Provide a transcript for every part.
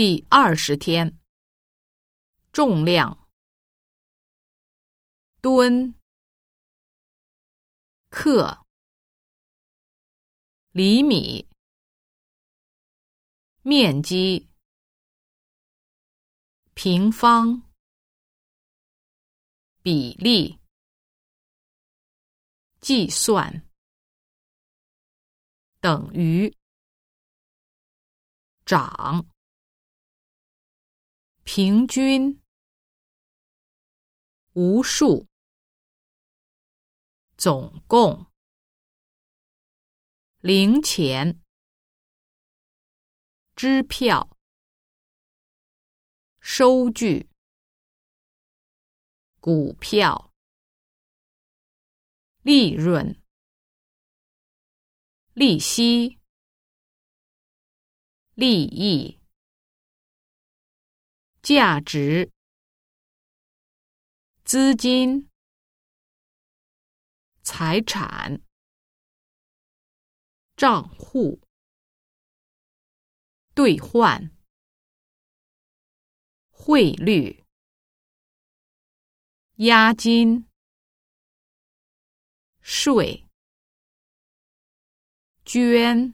第二十天，重量，吨，克，厘米，面积，平方，比例，计算，等于，涨。平均，无数，总共，零钱，支票，收据，股票，利润，利息，利益。价值、资金、财产、账户、兑换、汇率、押金、税、捐、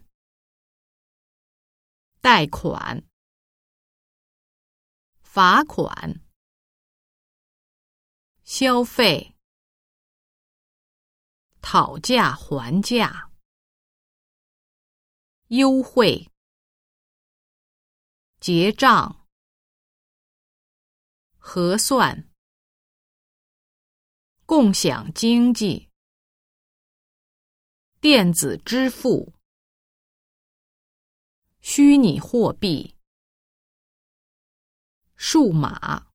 贷款。罚款、消费、讨价还价、优惠、结账、核算、共享经济、电子支付、虚拟货币。数码。